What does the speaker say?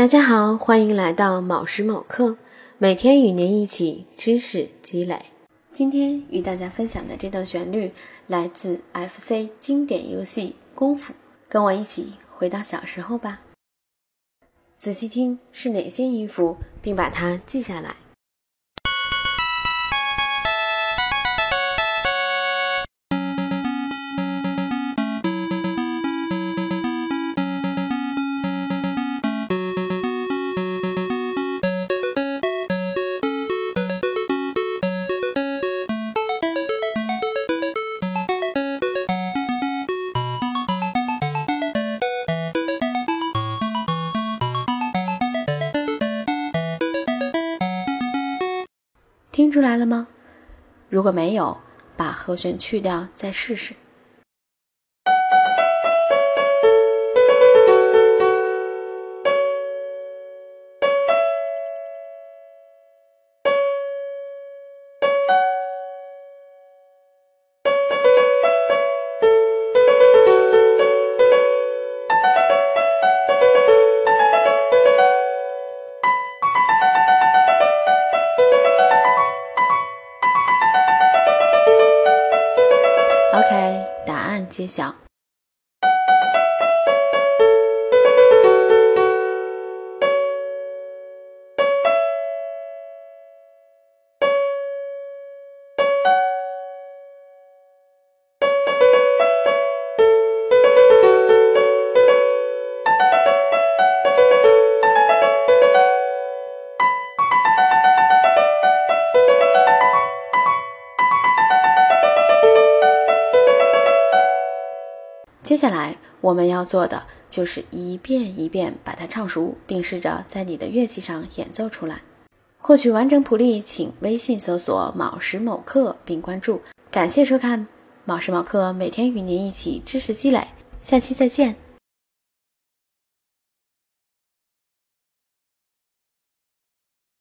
大家好，欢迎来到卯时卯刻，每天与您一起知识积累。今天与大家分享的这段旋律来自 FC 经典游戏《功夫》，跟我一起回到小时候吧。仔细听是哪些音符，并把它记下来。听出来了吗？如果没有，把和弦去掉再试试。OK，答案揭晓。接下来我们要做的就是一遍一遍把它唱熟，并试着在你的乐器上演奏出来。获取完整谱例，请微信搜索“卯时某刻”并关注。感谢收看“卯时卯刻”，每天与您一起知识积累。下期再见。